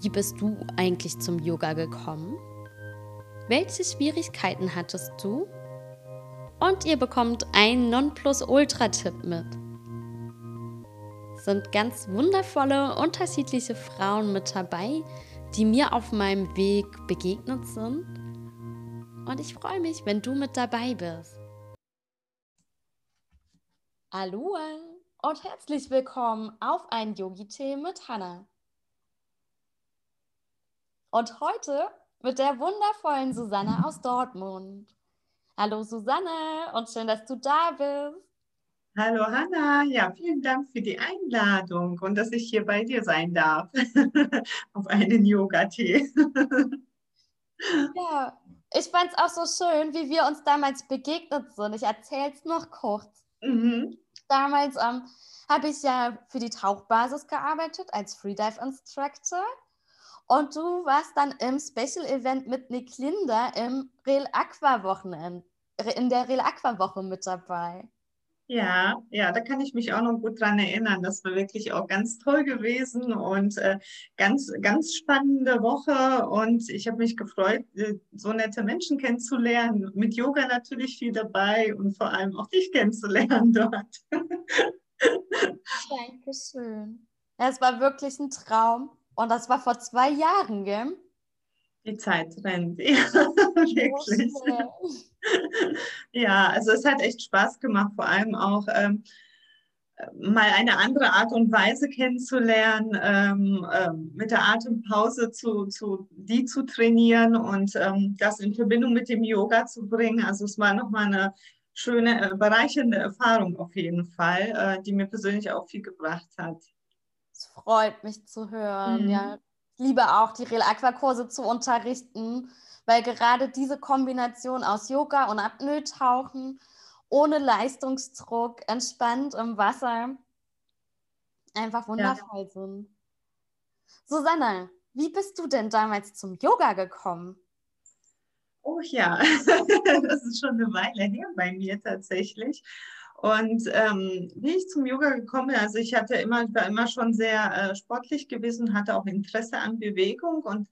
wie bist du eigentlich zum Yoga gekommen? Welche Schwierigkeiten hattest du? Und ihr bekommt einen Nonplusultra-Tipp mit. Sind ganz wundervolle, unterschiedliche Frauen mit dabei, die mir auf meinem Weg begegnet sind. Und ich freue mich, wenn du mit dabei bist. Hallo und herzlich willkommen auf ein Yogi-Tee mit Hannah. Und heute mit der wundervollen Susanne aus Dortmund. Hallo Susanne und schön, dass du da bist. Hallo Hanna, ja, vielen Dank für die Einladung und dass ich hier bei dir sein darf auf einen Yoga-Tee. ja, ich fand es auch so schön, wie wir uns damals begegnet sind. Ich erzähle es noch kurz. Mhm. Damals ähm, habe ich ja für die Tauchbasis gearbeitet als Freedive Instructor und du warst dann im Special Event mit Nick Linder im Real Aqua Wochenende, in der Real Aqua Woche mit dabei. Ja, ja, da kann ich mich auch noch gut dran erinnern. Das war wirklich auch ganz toll gewesen und äh, ganz, ganz spannende Woche. Und ich habe mich gefreut, äh, so nette Menschen kennenzulernen. Mit Yoga natürlich viel dabei und vor allem auch dich kennenzulernen dort. Dankeschön. Es war wirklich ein Traum. Und das war vor zwei Jahren, gell? Die Zeit rennt, ja, wirklich. ja, also es hat echt Spaß gemacht, vor allem auch ähm, mal eine andere Art und Weise kennenzulernen, ähm, ähm, mit der Atempause zu, zu, die zu trainieren und ähm, das in Verbindung mit dem Yoga zu bringen. Also es war nochmal eine schöne, äh, bereichernde Erfahrung auf jeden Fall, äh, die mir persönlich auch viel gebracht hat. Es freut mich zu hören. Mhm. Ja, ich liebe auch die Real Aqua Kurse zu unterrichten, weil gerade diese Kombination aus Yoga und Apnoe-Tauchen ohne Leistungsdruck, entspannt im Wasser, einfach wundervoll ja. sind. Susanne, wie bist du denn damals zum Yoga gekommen? Oh ja, das ist schon eine Weile her bei mir tatsächlich. Und ähm, wie ich zum Yoga gekommen bin, also ich hatte immer, war immer schon sehr äh, sportlich gewesen, hatte auch Interesse an Bewegung und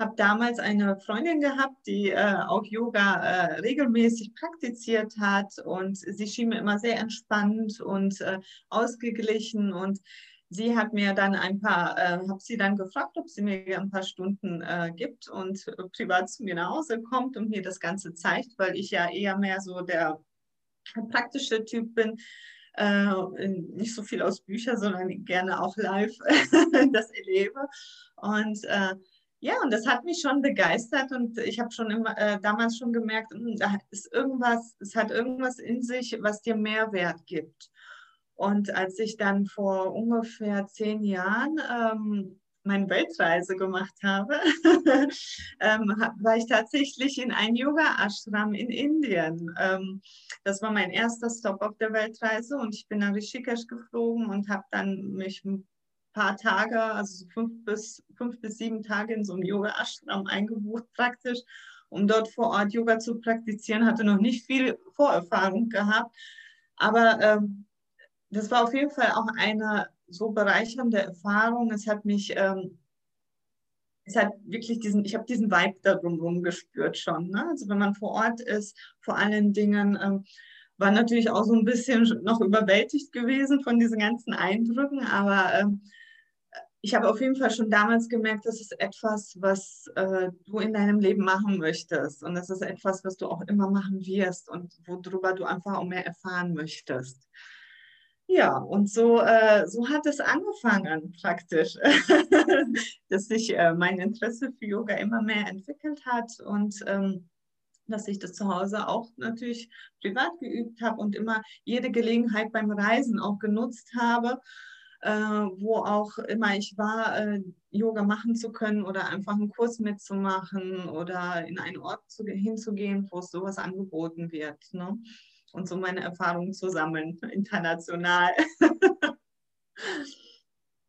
habe damals eine Freundin gehabt, die äh, auch Yoga äh, regelmäßig praktiziert hat und sie schien mir immer sehr entspannt und äh, ausgeglichen und sie hat mir dann ein paar, äh, habe sie dann gefragt, ob sie mir ein paar Stunden äh, gibt und privat zu mir nach Hause kommt und mir das Ganze zeigt, weil ich ja eher mehr so der praktische Typ bin. Äh, nicht so viel aus Büchern, sondern gerne auch live das erlebe. Und äh, ja, und das hat mich schon begeistert und ich habe schon immer äh, damals schon gemerkt, mh, hm, da ist irgendwas, es hat irgendwas in sich, was dir Mehrwert gibt. Und als ich dann vor ungefähr zehn Jahren ähm, meine Weltreise gemacht habe, ähm, war ich tatsächlich in ein Yoga-Ashram in Indien. Ähm, das war mein erster Stop auf der Weltreise und ich bin nach Rishikesh geflogen und habe dann mich ein paar Tage, also fünf bis, fünf bis sieben Tage in so einem Yoga-Ashram eingebucht praktisch, um dort vor Ort Yoga zu praktizieren. Hatte noch nicht viel Vorerfahrung gehabt, aber ähm, das war auf jeden Fall auch eine so bereichernde Erfahrung. Es hat mich, ähm, es hat wirklich diesen, ich habe diesen Vibe da drumherum gespürt schon. Ne? Also wenn man vor Ort ist, vor allen Dingen, ähm, war natürlich auch so ein bisschen noch überwältigt gewesen von diesen ganzen Eindrücken, aber ähm, ich habe auf jeden Fall schon damals gemerkt, das ist etwas, was äh, du in deinem Leben machen möchtest. Und das ist etwas, was du auch immer machen wirst und worüber du einfach auch mehr erfahren möchtest. Ja, und so, äh, so hat es angefangen praktisch, dass sich äh, mein Interesse für Yoga immer mehr entwickelt hat und ähm, dass ich das zu Hause auch natürlich privat geübt habe und immer jede Gelegenheit beim Reisen auch genutzt habe, äh, wo auch immer ich war, äh, Yoga machen zu können oder einfach einen Kurs mitzumachen oder in einen Ort zu, hinzugehen, wo sowas angeboten wird. Ne? Und so meine Erfahrungen zu sammeln, international.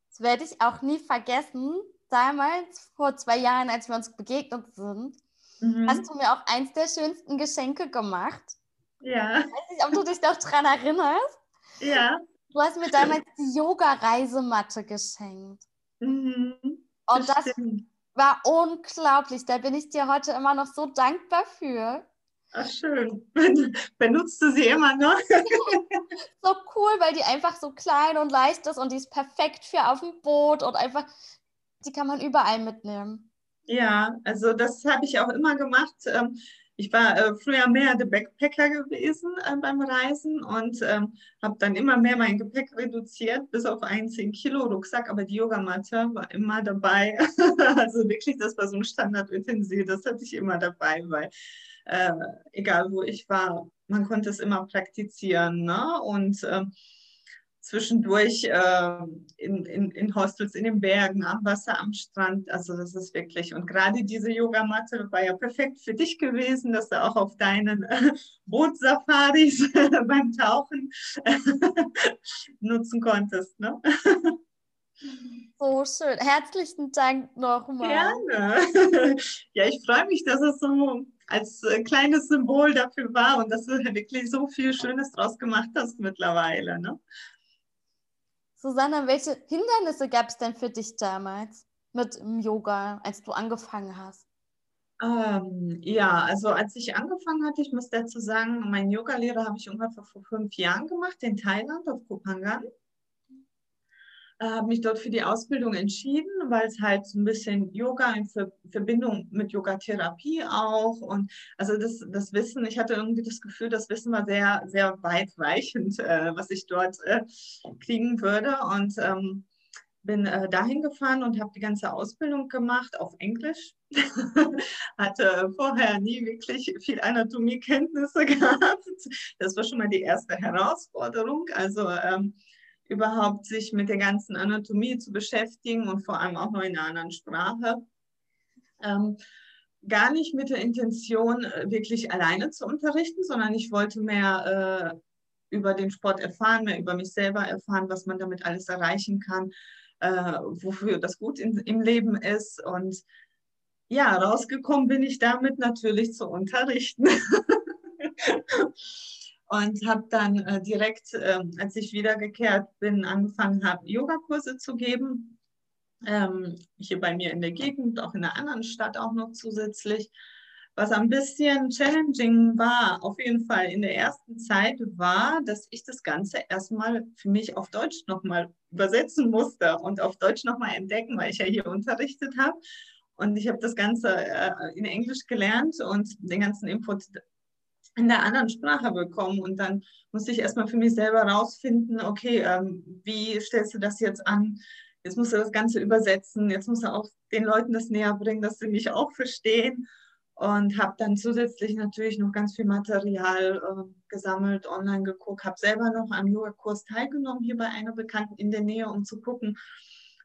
Das werde ich auch nie vergessen. Damals, vor zwei Jahren, als wir uns begegnet sind, mhm. hast du mir auch eins der schönsten Geschenke gemacht. Ja. Ich weiß nicht, ob du dich noch daran erinnerst. Ja. Du hast mir damals die Yoga-Reisematte geschenkt. Mhm. Und das, das war unglaublich. Da bin ich dir heute immer noch so dankbar für. Ach, schön. Benutzt du sie immer noch? so cool, weil die einfach so klein und leicht ist und die ist perfekt für auf dem Boot und einfach, die kann man überall mitnehmen. Ja, also das habe ich auch immer gemacht. Ähm, ich war äh, früher mehr der Backpacker gewesen äh, beim Reisen und ähm, habe dann immer mehr mein Gepäck reduziert, bis auf einen 10 Kilo Rucksack, aber die Yogamatte war immer dabei. also wirklich, das war so ein Standardutensil, das hatte ich immer dabei, weil äh, egal wo ich war, man konnte es immer praktizieren. Ne? Und äh, zwischendurch äh, in, in, in Hostels in den Bergen, am Wasser, am Strand. Also das ist wirklich, und gerade diese Yogamatte war ja perfekt für dich gewesen, dass du auch auf deinen äh, Bootsafaris beim Tauchen nutzen konntest. Ne? So schön. Herzlichen Dank nochmal. Gerne. Ja, ich freue mich, dass es so als äh, kleines Symbol dafür war und dass du wirklich so viel Schönes draus gemacht hast mittlerweile. Ne? Susanne, welche Hindernisse gab es denn für dich damals mit dem Yoga, als du angefangen hast? Ähm, ja, also als ich angefangen hatte, ich muss dazu sagen, meinen Yogalehrer habe ich ungefähr vor fünf Jahren gemacht in Thailand auf Kopangan habe mich dort für die Ausbildung entschieden, weil es halt so ein bisschen Yoga in Verbindung mit Yogatherapie auch und also das, das Wissen, ich hatte irgendwie das Gefühl, das Wissen war sehr, sehr weitreichend, äh, was ich dort äh, kriegen würde und ähm, bin äh, dahin gefahren und habe die ganze Ausbildung gemacht auf Englisch. Hatte vorher nie wirklich viel Anatomiekenntnisse gehabt. Das war schon mal die erste Herausforderung. Also ähm, überhaupt sich mit der ganzen Anatomie zu beschäftigen und vor allem auch noch in einer anderen Sprache. Ähm, gar nicht mit der Intention, äh, wirklich alleine zu unterrichten, sondern ich wollte mehr äh, über den Sport erfahren, mehr über mich selber erfahren, was man damit alles erreichen kann, äh, wofür das gut in, im Leben ist. Und ja, rausgekommen bin ich damit natürlich zu unterrichten. und habe dann äh, direkt, äh, als ich wiedergekehrt bin, angefangen Yogakurse zu geben. Ähm, hier bei mir in der Gegend, auch in einer anderen Stadt auch noch zusätzlich. Was ein bisschen challenging war, auf jeden Fall in der ersten Zeit, war, dass ich das Ganze erstmal für mich auf Deutsch nochmal übersetzen musste und auf Deutsch nochmal entdecken, weil ich ja hier unterrichtet habe. Und ich habe das Ganze äh, in Englisch gelernt und den ganzen Input in der anderen Sprache bekommen. Und dann musste ich erstmal für mich selber rausfinden, okay, ähm, wie stellst du das jetzt an? Jetzt musst du das Ganze übersetzen, jetzt musst du auch den Leuten das näher bringen, dass sie mich auch verstehen. Und habe dann zusätzlich natürlich noch ganz viel Material äh, gesammelt, online geguckt, habe selber noch am Yoga-Kurs teilgenommen, hier bei einer Bekannten in der Nähe, um zu gucken,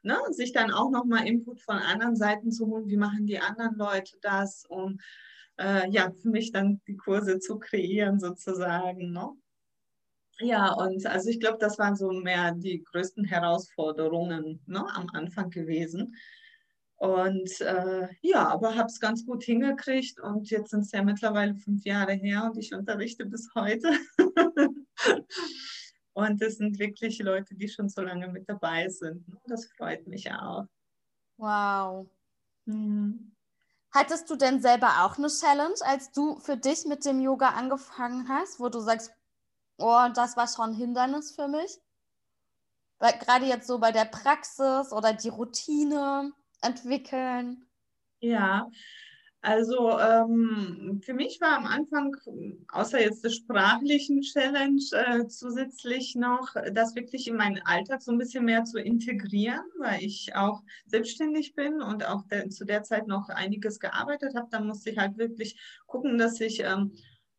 ne, sich dann auch nochmal Input von anderen Seiten zu holen, wie machen die anderen Leute das, um äh, ja, für mich dann die Kurse zu kreieren sozusagen. Ne? Ja, und also ich glaube, das waren so mehr die größten Herausforderungen ne, am Anfang gewesen. Und äh, ja, aber habe es ganz gut hingekriegt und jetzt sind es ja mittlerweile fünf Jahre her und ich unterrichte bis heute. und es sind wirklich Leute, die schon so lange mit dabei sind. Ne? Das freut mich auch. Wow. Mhm. Hattest du denn selber auch eine Challenge, als du für dich mit dem Yoga angefangen hast, wo du sagst, oh, das war schon ein Hindernis für mich? Weil gerade jetzt so bei der Praxis oder die Routine entwickeln. Ja, also ähm, für mich war am Anfang, außer jetzt der sprachlichen Challenge, äh, zusätzlich noch, das wirklich in meinen Alltag so ein bisschen mehr zu integrieren, weil ich auch selbstständig bin und auch der, zu der Zeit noch einiges gearbeitet habe. Da musste ich halt wirklich gucken, dass ich ähm,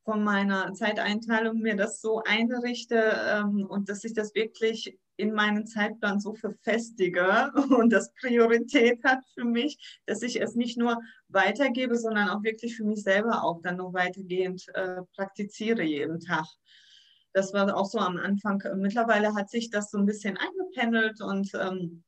von meiner Zeiteinteilung mir das so einrichte ähm, und dass ich das wirklich in meinen Zeitplan so verfestige und das Priorität hat für mich, dass ich es nicht nur weitergebe, sondern auch wirklich für mich selber auch dann noch weitergehend äh, praktiziere jeden Tag. Das war auch so am Anfang. Mittlerweile hat sich das so ein bisschen eingependelt und ähm,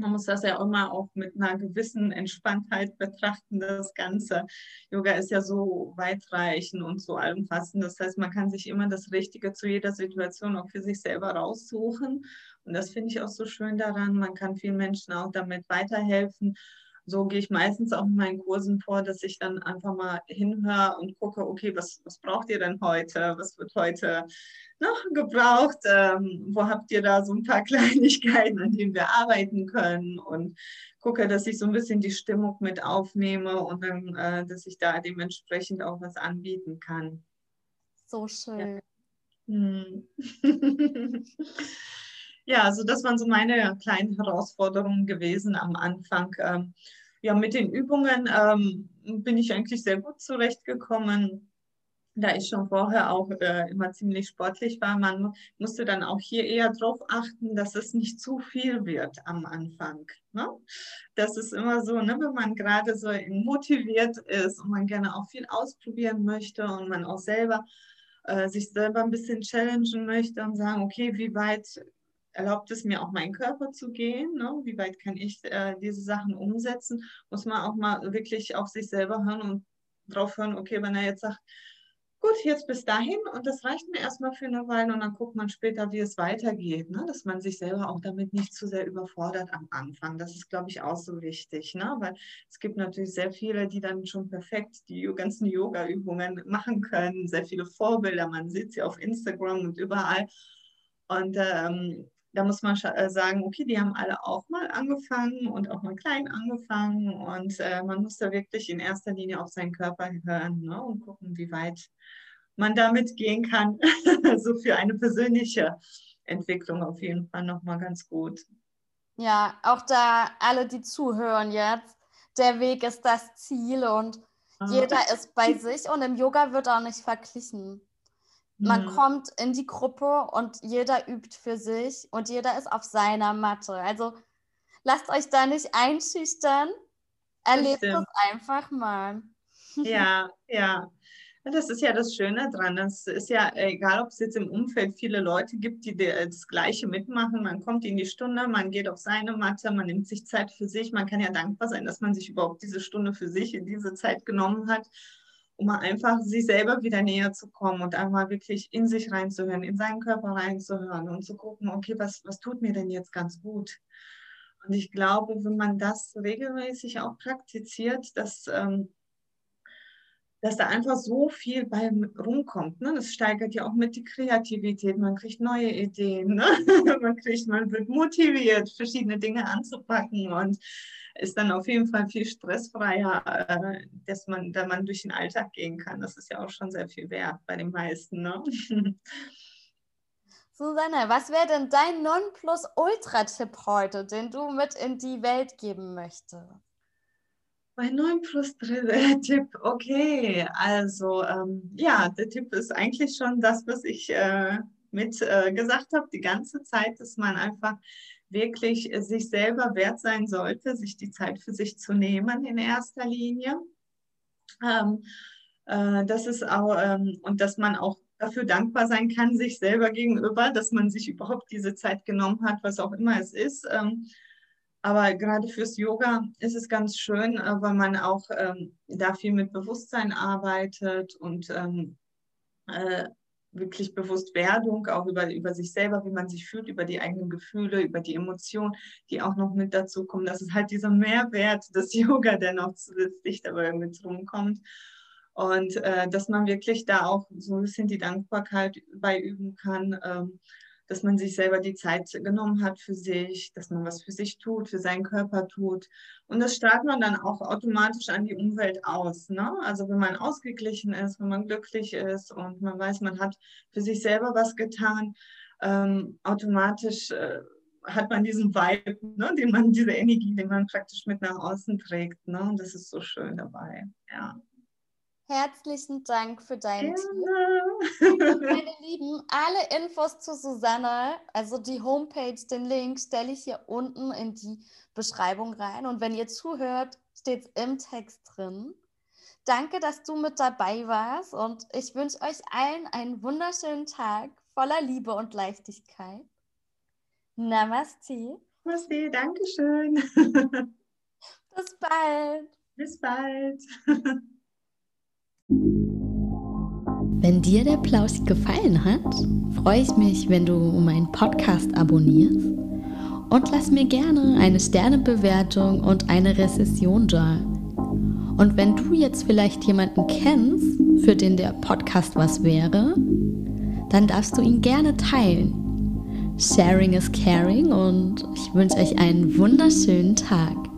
man muss das ja immer auch mit einer gewissen Entspanntheit betrachten, das Ganze. Yoga ist ja so weitreichend und so allumfassend. Das heißt, man kann sich immer das Richtige zu jeder Situation auch für sich selber raussuchen. Und das finde ich auch so schön daran. Man kann vielen Menschen auch damit weiterhelfen so gehe ich meistens auch in meinen Kursen vor, dass ich dann einfach mal hinhöre und gucke, okay, was, was braucht ihr denn heute? Was wird heute noch gebraucht? Ähm, wo habt ihr da so ein paar Kleinigkeiten, an denen wir arbeiten können? Und gucke, dass ich so ein bisschen die Stimmung mit aufnehme und dann, äh, dass ich da dementsprechend auch was anbieten kann. So schön. Ja. Hm. ja, also das waren so meine kleinen Herausforderungen gewesen am Anfang. Ähm, ja, mit den Übungen ähm, bin ich eigentlich sehr gut zurechtgekommen, da ich schon vorher auch äh, immer ziemlich sportlich war. Man musste dann auch hier eher darauf achten, dass es nicht zu viel wird am Anfang. Ne? Das ist immer so, ne, wenn man gerade so motiviert ist und man gerne auch viel ausprobieren möchte und man auch selber äh, sich selber ein bisschen challengen möchte und sagen, okay, wie weit erlaubt es mir auch meinen Körper zu gehen, ne? wie weit kann ich äh, diese Sachen umsetzen, muss man auch mal wirklich auf sich selber hören und drauf hören, okay, wenn er jetzt sagt, gut, jetzt bis dahin und das reicht mir erstmal für eine Weile und dann guckt man später, wie es weitergeht, ne? dass man sich selber auch damit nicht zu sehr überfordert am Anfang. Das ist, glaube ich, auch so wichtig, ne? weil es gibt natürlich sehr viele, die dann schon perfekt die ganzen Yoga-Übungen machen können, sehr viele Vorbilder, man sieht sie auf Instagram und überall. Und ähm, da muss man äh, sagen, okay, die haben alle auch mal angefangen und auch mal klein angefangen und äh, man muss da wirklich in erster Linie auf seinen Körper hören ne, und gucken, wie weit man damit gehen kann. so für eine persönliche Entwicklung auf jeden Fall nochmal ganz gut. Ja, auch da alle, die zuhören jetzt, der Weg ist das Ziel und ah. jeder ist bei sich und im Yoga wird auch nicht verglichen. Man mhm. kommt in die Gruppe und jeder übt für sich und jeder ist auf seiner Matte. Also lasst euch da nicht einschüchtern. Erlebt es einfach mal. Ja, ja. Das ist ja das Schöne dran. Es ist ja egal, ob es jetzt im Umfeld viele Leute gibt, die das Gleiche mitmachen. Man kommt in die Stunde, man geht auf seine Matte, man nimmt sich Zeit für sich. Man kann ja dankbar sein, dass man sich überhaupt diese Stunde für sich in diese Zeit genommen hat um einfach sich selber wieder näher zu kommen und einmal wirklich in sich reinzuhören, in seinen Körper reinzuhören und zu gucken, okay, was, was tut mir denn jetzt ganz gut? Und ich glaube, wenn man das regelmäßig auch praktiziert, dass, ähm, dass da einfach so viel bei rumkommt. Ne? Das steigert ja auch mit die Kreativität. Man kriegt neue Ideen. Ne? man, kriegt, man wird motiviert, verschiedene Dinge anzupacken und ist dann auf jeden Fall viel stressfreier, äh, dass man, da man durch den Alltag gehen kann. Das ist ja auch schon sehr viel wert bei den meisten. Ne? Susanne, was wäre denn dein Nonplusultra-Tipp heute, den du mit in die Welt geben möchtest? Mein 9 plus 3 Tipp, okay. Also ähm, ja, der Tipp ist eigentlich schon das, was ich äh, mit äh, gesagt habe, die ganze Zeit, dass man einfach wirklich äh, sich selber wert sein sollte, sich die Zeit für sich zu nehmen in erster Linie. Ähm, äh, das ist auch, ähm, und dass man auch dafür dankbar sein kann, sich selber gegenüber, dass man sich überhaupt diese Zeit genommen hat, was auch immer es ist. Ähm, aber gerade fürs Yoga ist es ganz schön, äh, weil man auch ähm, da viel mit Bewusstsein arbeitet und ähm, äh, wirklich Bewusstwerdung, auch über, über sich selber, wie man sich fühlt, über die eigenen Gefühle, über die Emotionen, die auch noch mit dazu kommen. Das ist halt dieser Mehrwert des Yoga, der noch zusätzlich dabei mit rumkommt. Und äh, dass man wirklich da auch so ein bisschen die Dankbarkeit bei üben kann. Ähm, dass man sich selber die Zeit genommen hat für sich, dass man was für sich tut, für seinen Körper tut. Und das strahlt man dann auch automatisch an die Umwelt aus. Ne? Also wenn man ausgeglichen ist, wenn man glücklich ist und man weiß, man hat für sich selber was getan, ähm, automatisch äh, hat man diesen Vibe, ne, den man, diese Energie, den man praktisch mit nach außen trägt. Ne? Und das ist so schön dabei. Ja. herzlichen Dank für deinen Tipp. Meine Lieben, alle Infos zu Susanne, also die Homepage, den Link stelle ich hier unten in die Beschreibung rein. Und wenn ihr zuhört, steht es im Text drin. Danke, dass du mit dabei warst und ich wünsche euch allen einen wunderschönen Tag voller Liebe und Leichtigkeit. Namaste. Namaste, danke schön. Bis bald. Bis bald. Wenn dir der Plausch gefallen hat, freue ich mich, wenn du meinen Podcast abonnierst und lass mir gerne eine Sternebewertung und eine Rezession da. Und wenn du jetzt vielleicht jemanden kennst, für den der Podcast was wäre, dann darfst du ihn gerne teilen. Sharing is caring und ich wünsche euch einen wunderschönen Tag.